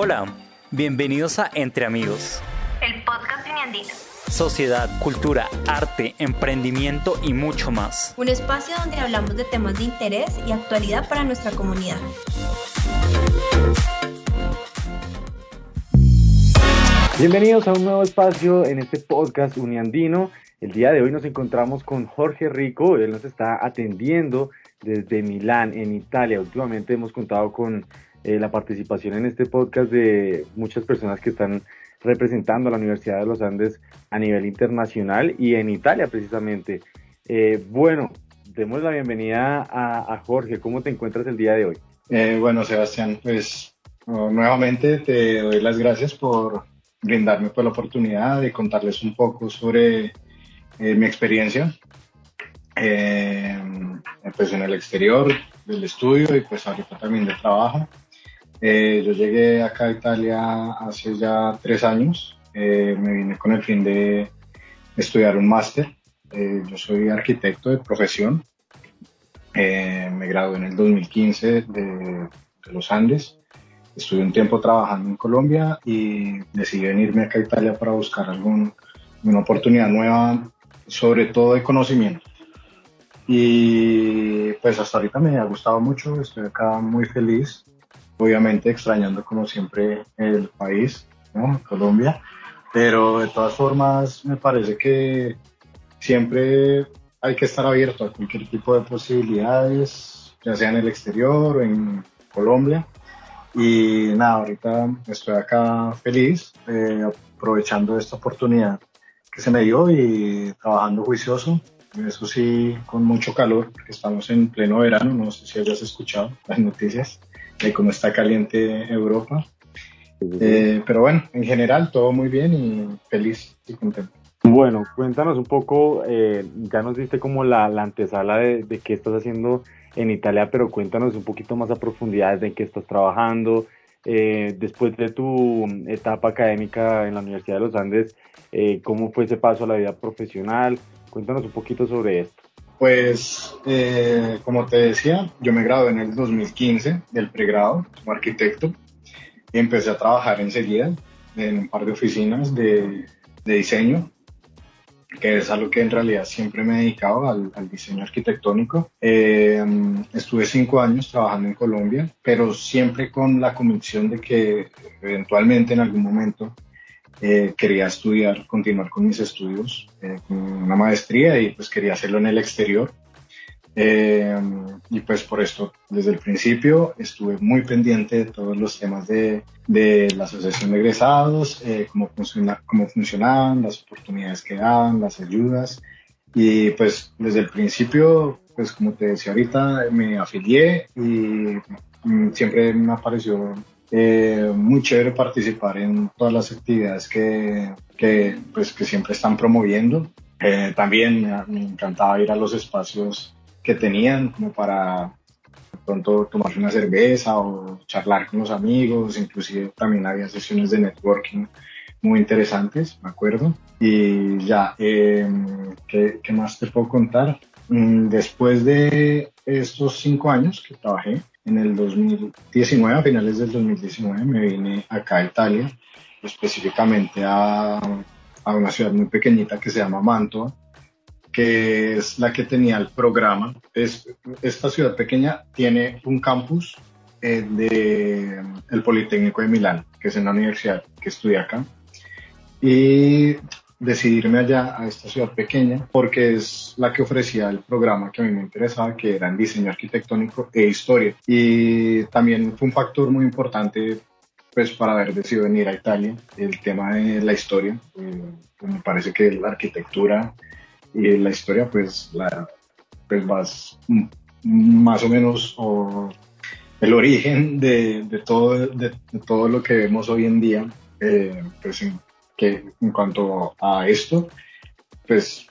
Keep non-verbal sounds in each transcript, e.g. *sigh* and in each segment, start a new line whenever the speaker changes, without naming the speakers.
Hola, bienvenidos a Entre Amigos.
El podcast Uniandino.
Sociedad, cultura, arte, emprendimiento y mucho más.
Un espacio donde hablamos de temas de interés y actualidad para nuestra comunidad.
Bienvenidos a un nuevo espacio en este podcast Uniandino. El día de hoy nos encontramos con Jorge Rico, él nos está atendiendo desde Milán, en Italia. Últimamente hemos contado con eh, la participación en este podcast de muchas personas que están representando a la Universidad de los Andes a nivel internacional y en Italia precisamente. Eh, bueno, demos la bienvenida a, Jorge. ¿Cómo te encuentras el día de hoy?
Eh, bueno, Sebastián, pues nuevamente te doy las gracias por brindarme pues, la oportunidad de contarles un poco sobre mi experiencia pues en el exterior del estudio y pues ahorita también de trabajo. Eh, yo llegué acá a Italia hace ya tres años. Eh, me vine con el fin de estudiar un máster. Eh, yo soy arquitecto de profesión. me gradué en el 2015 de, los Andes. Estuve un tiempo trabajando en Colombia y decidí venirme acá a Italia para buscar algún, una oportunidad nueva, sobre todo de conocimiento. Y pues hasta ahorita me ha gustado mucho, estoy acá muy feliz obviamente extrañando como siempre el país. Colombia, pero de todas formas me parece que siempre hay que estar abierto a cualquier tipo de posibilidades, ya sea en el exterior o en Colombia. Y nada, ahorita estoy acá feliz, eh, aprovechando esta oportunidad que se me dio y trabajando juicioso. Eso sí, con mucho calor, porque estamos en pleno verano, no sé si hayas escuchado las noticias de cómo está caliente Europa. Eh, pero bueno, en general todo muy bien y feliz y contento.
Bueno, cuéntanos un poco, eh, ya nos diste como la, antesala de, de, qué estás haciendo en Italia, pero cuéntanos un poquito más a profundidad de qué estás trabajando. Eh, después de tu etapa académica en la Universidad de los Andes, ¿cómo fue ese paso a la vida profesional? Cuéntanos un poquito sobre esto.
Pues, eh, como te decía, yo me gradué en el 2015 del pregrado como arquitecto y empecé a trabajar enseguida en un par de oficinas de, diseño, que es algo que en realidad siempre me he dedicado al, diseño arquitectónico. Eh, estuve cinco años trabajando en Colombia, pero siempre con la convicción de que eventualmente en algún momento eh, quería estudiar, continuar con mis estudios, eh, con una maestría y pues quería hacerlo en el exterior. Eh, y pues por esto, desde el principio estuve muy pendiente de todos los temas de, de la asociación de egresados, cómo, funciona, cómo funcionaban, las oportunidades que daban, las ayudas. Y pues desde el principio, pues como te decía ahorita, me afilié y mm, siempre me apareció eh, muy chévere participar en todas las actividades que, que, pues, que siempre están promoviendo. Eh, también me encantaba ir a los espacios que tenían como para pronto tomarse una cerveza o charlar con los amigos, inclusive también había sesiones de networking muy interesantes, me acuerdo. Y ya, eh, ¿qué, ¿qué, más te puedo contar? Mm, después de estos cinco años que trabajé, en el 2019, a finales del 2019, me vine acá a Italia, específicamente a, a una ciudad muy pequeñita que se llama Mantua, que es la que tenía el programa. Es, esta ciudad pequeña tiene un campus eh, de el Politécnico de Milán, que es en la universidad que estudié acá. Y decidirme allá a esta ciudad pequeña porque es la que ofrecía el programa que a mí me interesaba, que era en diseño arquitectónico e historia. Y también fue un factor muy importante pues para haber decidido venir a Italia, el tema de la historia. Eh, me parece que la arquitectura y la historia pues, la, pues vas más o menos el origen de, de todo, de, todo lo que vemos hoy en día, eh, pues en que en cuanto a esto, pues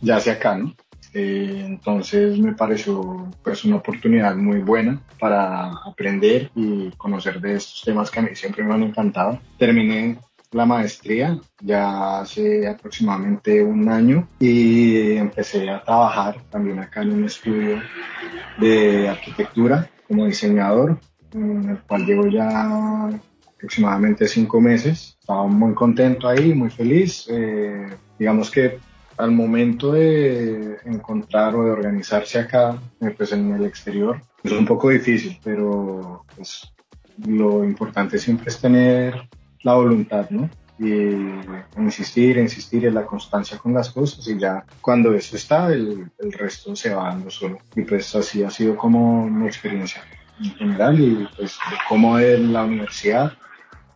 ya sea acá, ¿no? Eh, entonces me pareció pues una oportunidad muy buena para aprender y conocer de estos temas que a mí siempre me han encantado. Terminé la maestría ya hace aproximadamente un año y empecé a trabajar también acá en un estudio de arquitectura como diseñador, en el cual llevo ya aproximadamente cinco meses. Estaba muy contento ahí, muy feliz. Eh, digamos que al momento de encontrar o de organizarse acá, eh, pues en el exterior, es un poco difícil, pero pues, lo importante siempre es tener la voluntad, ¿no? Y insistir, insistir en la constancia con las cosas y ya cuando eso está, el, el resto se va dando solo. Y pues así ha sido como mi experiencia en general y pues como en la universidad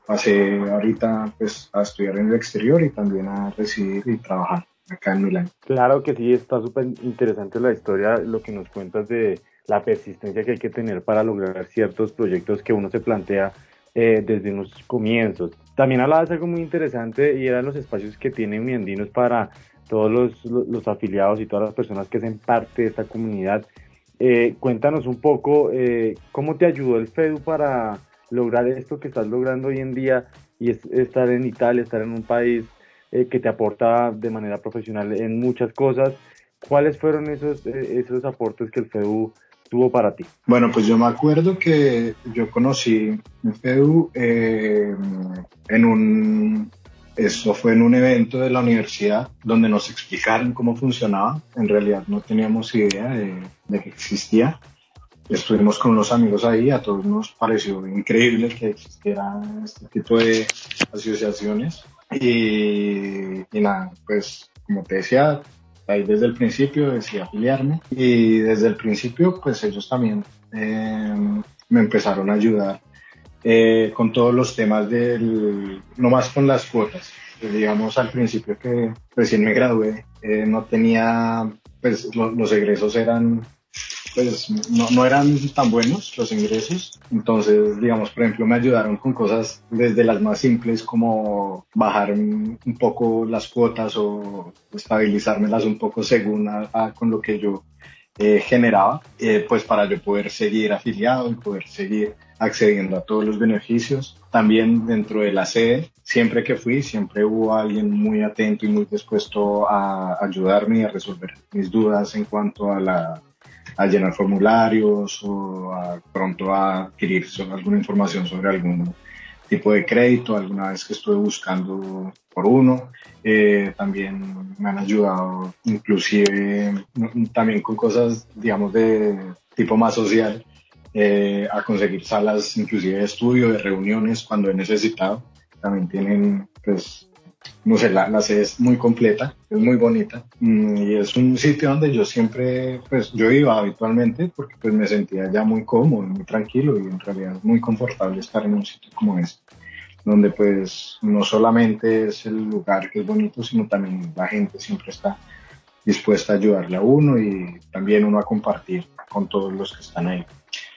pasé ahorita pues a estudiar en el exterior y también a residir y trabajar acá en Milán.
Claro que sí, está súper interesante la historia, lo que nos cuentas de la persistencia que hay que tener para lograr ciertos proyectos que uno se plantea eh, desde unos comienzos. También hablabas algo muy interesante y eran los espacios que tiene Uniandinos para todos los, los, afiliados y todas las personas que hacen parte de esta comunidad. Eh, cuéntanos un poco eh, cómo te ayudó el FEDU para lograr esto que estás logrando hoy en día y es estar en Italia, estar en un país eh, que te aporta de manera profesional en muchas cosas. ¿Cuáles fueron esos, eh, esos aportes que el FEU tuvo para ti?
Bueno, pues yo me acuerdo que yo conocí el FEU eh, en un, eso fue en un evento de la universidad donde nos explicaron cómo funcionaba. En realidad no teníamos idea de, de que existía estuvimos con los amigos ahí, a todos nos pareció increíble que existiera este tipo de asociaciones. Y, nada, pues como te decía, ahí desde el principio decidí afiliarme y desde el principio pues ellos también eh, me empezaron a ayudar eh, con todos los temas del, no más con las cuotas. digamos al principio que recién me gradué, eh, no tenía, pues los egresos eran pues no, eran tan buenos los ingresos. Entonces, digamos, por ejemplo, me ayudaron con cosas desde las más simples como bajar un, poco las cuotas o estabilizármelas un poco según a, con lo que yo eh, generaba, eh, pues para yo poder seguir afiliado y poder seguir accediendo a todos los beneficios. También dentro de la sede, siempre que fui, siempre hubo alguien muy atento y muy dispuesto a ayudarme y a resolver mis dudas en cuanto a la a llenar formularios o a, pronto a adquirir alguna información sobre algún tipo de crédito, alguna vez que estuve buscando por uno. Eh, también me han ayudado inclusive también con cosas, digamos, de tipo más social, eh, a conseguir salas inclusive de estudio, de reuniones cuando he necesitado. También tienen pues no sé, la, sede es muy completa, es muy bonita mm, y es un sitio donde yo siempre, pues yo iba habitualmente porque pues me sentía ya muy cómodo, muy tranquilo y en realidad muy confortable estar en un sitio como este, donde pues no solamente es el lugar que es bonito, sino también la gente siempre está dispuesta a ayudarle a uno y también uno a compartir con todos los que están ahí.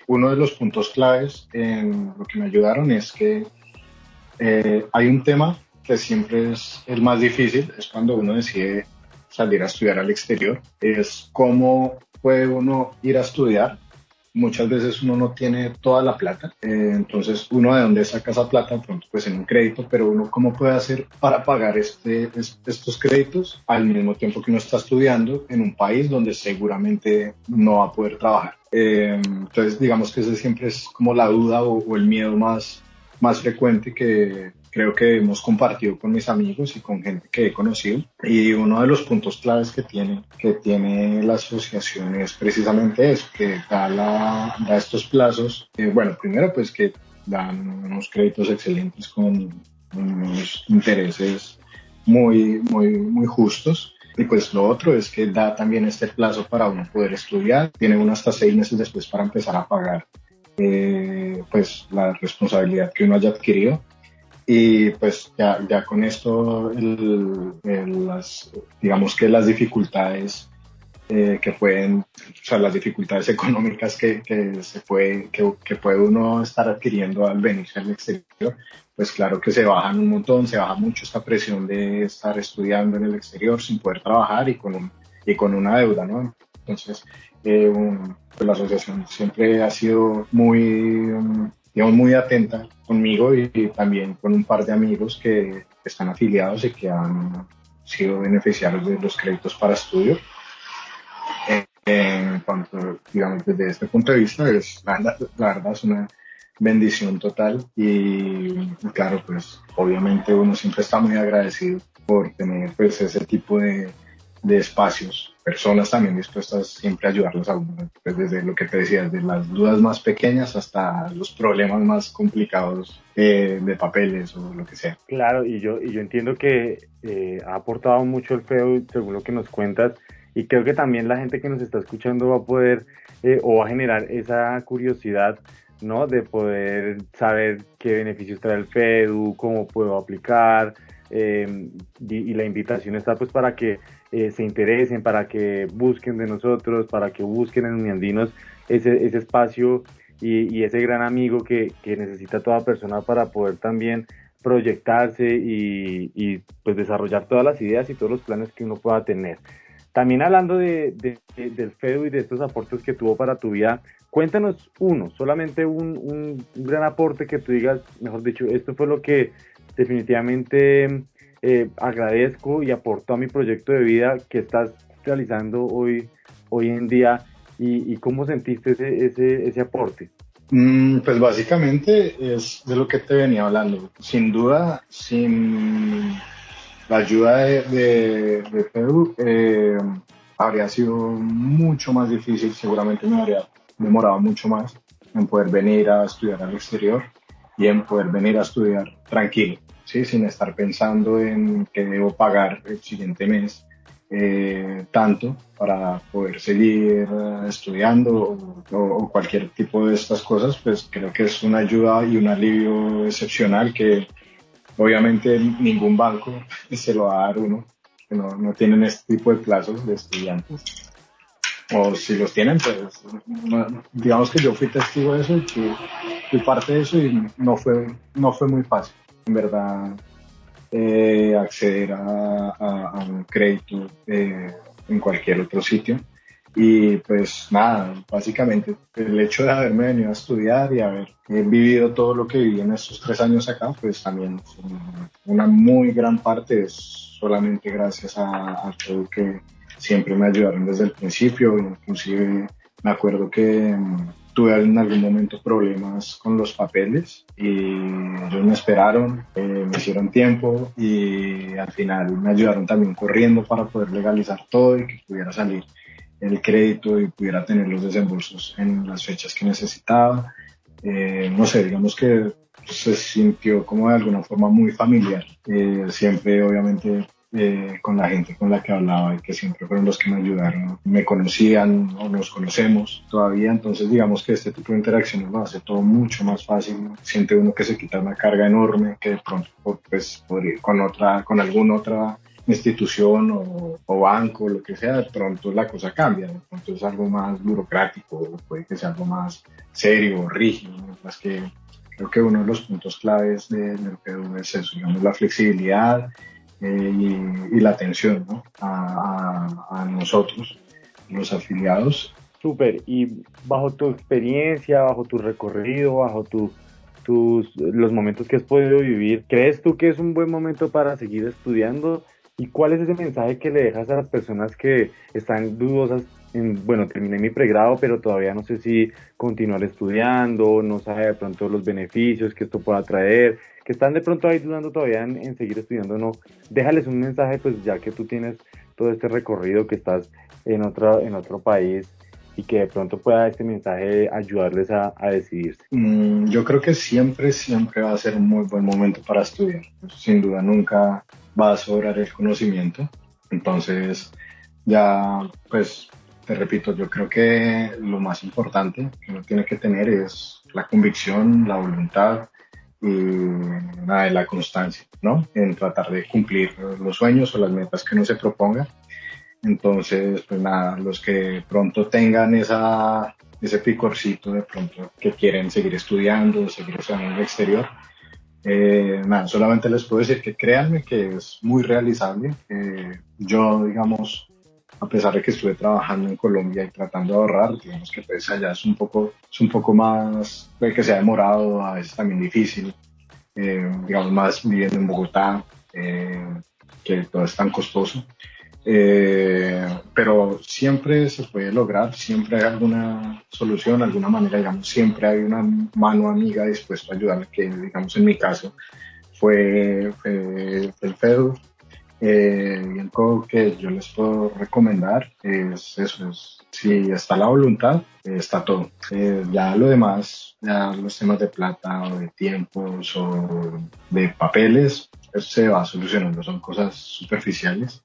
Uno de los puntos claves en lo que me ayudaron es que eh, hay un tema que siempre es el más difícil, es cuando uno decide salir a estudiar al exterior, es cómo puede uno ir a estudiar. Muchas veces uno no tiene toda la plata, eh, entonces uno de dónde saca esa plata, pronto pues en un crédito, pero uno cómo puede hacer para pagar este, estos créditos al mismo tiempo que uno está estudiando en un país donde seguramente no va a poder trabajar. Eh, entonces digamos que ese siempre es como la duda o, o el miedo más, más frecuente que, creo que hemos compartido con mis amigos y con gente que he conocido. Y uno de los puntos claves que tiene, que tiene la asociación es precisamente eso, que da, la, da estos plazos. bueno, primero pues que dan unos créditos excelentes con unos intereses muy, muy, muy justos. Y pues lo otro es que da también este plazo para uno poder estudiar. Tiene uno hasta seis meses después para empezar a pagar eh, pues la responsabilidad que uno haya adquirido y pues ya, ya con esto, las, digamos que las dificultades eh, que pueden, o sea, las dificultades *laughs* económicas que, que se puede, que, que, puede uno estar adquiriendo al venir al exterior, pues claro que se bajan un montón, se baja mucho esta presión de estar estudiando en el exterior sin poder trabajar y con, un, y con una deuda, ¿no? Entonces, eh, pues la asociación siempre ha sido muy, digamos, muy atenta conmigo y, también con un par de amigos que están afiliados y que han sido beneficiarios de los créditos para estudio. En, cuanto, digamos, desde este punto de vista, es, la, verdad es una, bendición total y claro, pues obviamente uno siempre está muy agradecido por tener pues ese tipo de, de espacios, personas también dispuestas siempre a ayudarlos a uno, pues desde lo que te decía, desde las dudas más pequeñas hasta los problemas más complicados eh, de papeles o lo que sea.
Claro, y yo, y yo entiendo que eh, ha aportado mucho el FEU según lo que nos cuentas y creo que también la gente que nos está escuchando va a poder eh, o va a generar esa curiosidad ¿no? De poder saber qué beneficios trae el FEDU, cómo puedo aplicar, y, y, la invitación está pues para que eh, se interesen, para que busquen de nosotros, para que busquen en Uniandinos ese, ese espacio y, ese gran amigo que, necesita toda persona para poder también proyectarse y, pues desarrollar todas las ideas y todos los planes que uno pueda tener. También hablando de, del FEDU y de estos aportes que tuvo para tu vida, cuéntanos uno, solamente un, un, gran aporte que tú digas, mejor dicho, esto fue lo que definitivamente eh, agradezco y aporto a mi proyecto de vida que estás realizando hoy, hoy en día y, cómo sentiste ese, ese, ese aporte.
Mm, pues básicamente es de lo que te venía hablando. Sin duda, sin la ayuda de, de, eh, habría sido mucho más difícil, seguramente me habría demorado mucho más en poder venir a estudiar al exterior y en poder venir a estudiar tranquilo. ¿Sí? sin estar pensando en que debo pagar el siguiente mes eh, tanto para poder seguir eh, estudiando o, cualquier tipo de estas cosas, pues creo que es una ayuda y un alivio excepcional que obviamente ningún banco *laughs* se lo va a dar uno, que no, no tienen este tipo de plazos de estudiantes. O si los tienen, pues digamos que yo fui testigo de eso y fui parte de eso y no fue, no fue muy fácil en verdad eh, acceder a, un crédito eh, en cualquier otro sitio. Y pues nada, básicamente el hecho de haberme venido a estudiar y haber vivido todo lo que viví en estos tres años acá, pues también una muy gran parte es solamente gracias a, a todo que siempre me ayudaron desde el principio, inclusive me acuerdo que mm, tuve en algún momento problemas con los papeles y ellos me esperaron, eh, me hicieron tiempo y al final me ayudaron también corriendo para poder legalizar todo y que pudiera salir el crédito y pudiera tener los desembolsos en las fechas que necesitaba. Eh, no sé, digamos que se sintió como de alguna forma muy familiar. Eh, siempre obviamente eh, con la gente con la que hablaba y que siempre fueron los que me ayudaron, me conocían o nos conocemos todavía, entonces digamos que este tipo de interacciones lo hace todo mucho más fácil, siente uno que se quita una carga enorme que de pronto pues podría, con otra, con alguna otra institución o, o, banco, lo que sea, de pronto la cosa cambia, de pronto es algo más burocrático, puede que sea algo más serio, rígido, más que creo que uno de los puntos claves de, de lo es eso, digamos, la flexibilidad eh, y, la atención a, nosotros, los afiliados.
Súper, y bajo tu experiencia, bajo tu recorrido, bajo tu, tus, los momentos que has podido vivir, ¿crees tú que es un buen momento para seguir estudiando? ¿Y cuál es ese mensaje que le dejas a las personas que están dudosas en, bueno, terminé mi pregrado, pero todavía no sé si continuar estudiando, no sabe de pronto los beneficios que esto pueda traer, que están de pronto ahí dudando todavía en, seguir estudiando o no, déjales un mensaje, pues ya que tú tienes todo este recorrido, que estás en otro, en otro país y que de pronto pueda este mensaje ayudarles a, a decidirse.
Mm, yo creo que siempre, siempre va a ser un muy buen momento para estudiar. Sin duda, nunca va a sobrar el conocimiento. Entonces, ya, pues, te repito, yo creo que lo más importante que uno tiene que tener es la convicción, la voluntad, y nada de la constancia, ¿no? En tratar de cumplir los sueños o las metas que uno se proponga. Entonces, pues nada, los que pronto tengan esa, ese picorcito de pronto que quieren seguir estudiando, seguir estudiando en el exterior, eh, nada, solamente les puedo decir que créanme que es muy realizable. Eh, yo, digamos, a pesar de que estuve trabajando en Colombia y tratando de ahorrar, digamos que pues allá es un poco, es un poco más, puede que sea demorado, a veces también difícil, eh, digamos más viviendo en Bogotá, eh, que todo es tan costoso. eh, pero siempre se puede lograr, siempre hay alguna solución, alguna manera, digamos, siempre hay una mano amiga dispuesta a ayudar, que digamos en mi caso fue, el FEDU, eh, y algo que yo les puedo recomendar es eso, es, si está la voluntad, está todo. Eh, ya lo demás, ya los temas de plata o de tiempos o de papeles, eso se va solucionando, son cosas superficiales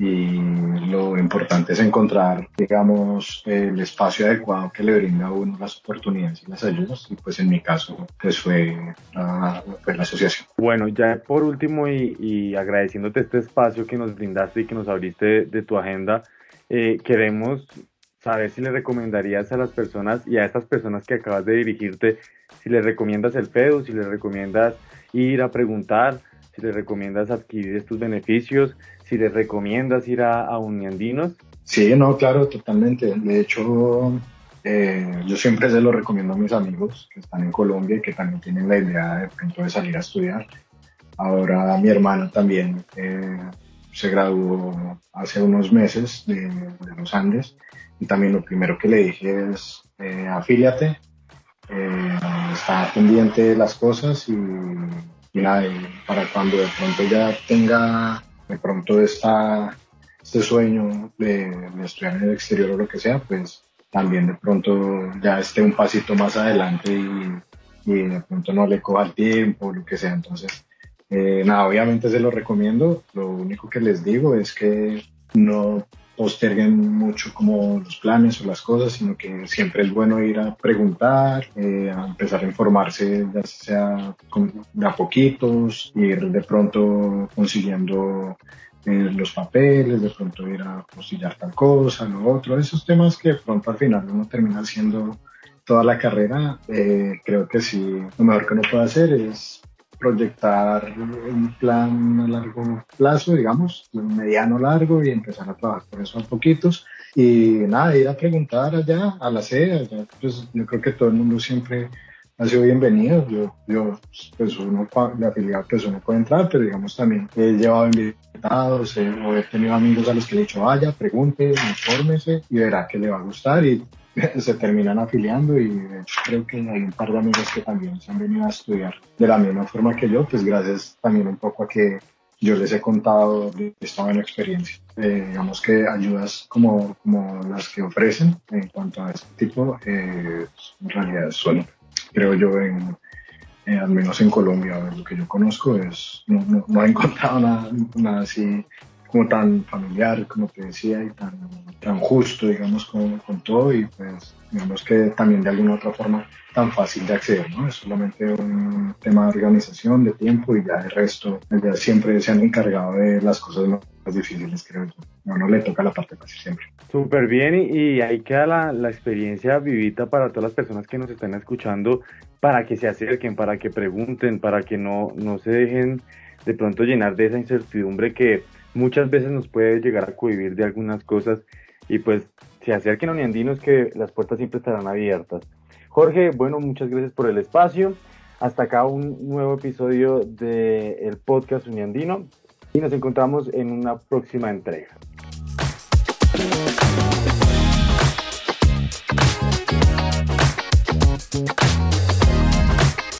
y lo importante es encontrar, digamos, el espacio adecuado que le brinda a uno las oportunidades y las ayudas y pues en mi caso pues fue la, la asociación.
Bueno, ya por último y, agradeciéndote este espacio que nos brindaste y que nos abriste de, tu agenda, eh, queremos saber si le recomendarías a las personas y a estas personas que acabas de dirigirte, si les recomiendas el FEDU, si les recomiendas ir a preguntar, si les recomiendas adquirir estos beneficios, si les recomiendas ir a, a Uniandinos.
Sí, no, claro, totalmente. De hecho, eh, yo siempre se lo recomiendo a mis amigos que están en Colombia y que también tienen la idea de pronto de salir a estudiar. Ahora mi hermano también eh, se graduó hace unos meses de, los Andes y también lo primero que le dije es eh, afíliate, eh, está pendiente de las cosas y, y para cuando de pronto ya tenga de pronto esta, este sueño de, estudiar en el exterior o lo que sea, pues también de pronto ya esté un pasito más adelante y, de pronto no le coja el tiempo o lo que sea. Entonces, eh, nada, obviamente se lo recomiendo. Lo único que les digo es que no posterguen mucho como los planes o las cosas, sino que siempre es bueno ir a preguntar, eh, a empezar a informarse, ya sea de a poquitos, ir de pronto consiguiendo eh, los papeles, de pronto ir a postillar tal cosa, lo otro, esos temas que de pronto al final uno termina haciendo toda la carrera, eh, creo que sí, lo mejor que uno puede hacer es proyectar un plan a largo plazo, digamos, mediano largo y empezar a trabajar por eso a poquitos. Y nada, ir a preguntar allá a la sede, pues yo creo que todo el mundo siempre ha sido bienvenido. Yo, yo pues uno de afiliado, pues uno puede entrar, pero digamos también he llevado invitados o he tenido amigos a los que le he dicho vaya, pregunte, infórmese y verá que le va a gustar y *laughs* se terminan afiliando y creo que hay un par de amigos que también se han venido a estudiar de la misma forma que yo, pues gracias también un poco a que yo les he contado de esta buena experiencia. Eh, digamos que ayudas como, como las que ofrecen en cuanto a este tipo, eh, en realidad son, creo yo, en, eh, al menos en Colombia, lo que yo conozco es, no, no, no he *laughs* encontrado nada, nada así como tan familiar, como te decía, y tan, tan justo, digamos, con, con todo, y pues, digamos que también de alguna otra forma tan fácil de acceder, ¿no? Es solamente un tema de organización, de tiempo, y ya el resto, ya siempre se han encargado de las cosas más difíciles, creo yo. No le toca la parte fácil siempre.
Súper bien, y, ahí queda la, la experiencia vivita para todas las personas que nos están escuchando, para que se acerquen, para que pregunten, para que no, no se dejen de pronto llenar de esa incertidumbre que muchas veces nos puede llegar a cohibir de algunas cosas y pues se acerquen a Uniandinos que las puertas siempre estarán abiertas. Jorge, bueno, muchas gracias por el espacio. Hasta acá un nuevo episodio del el podcast Uniandino y nos encontramos en una próxima entrega.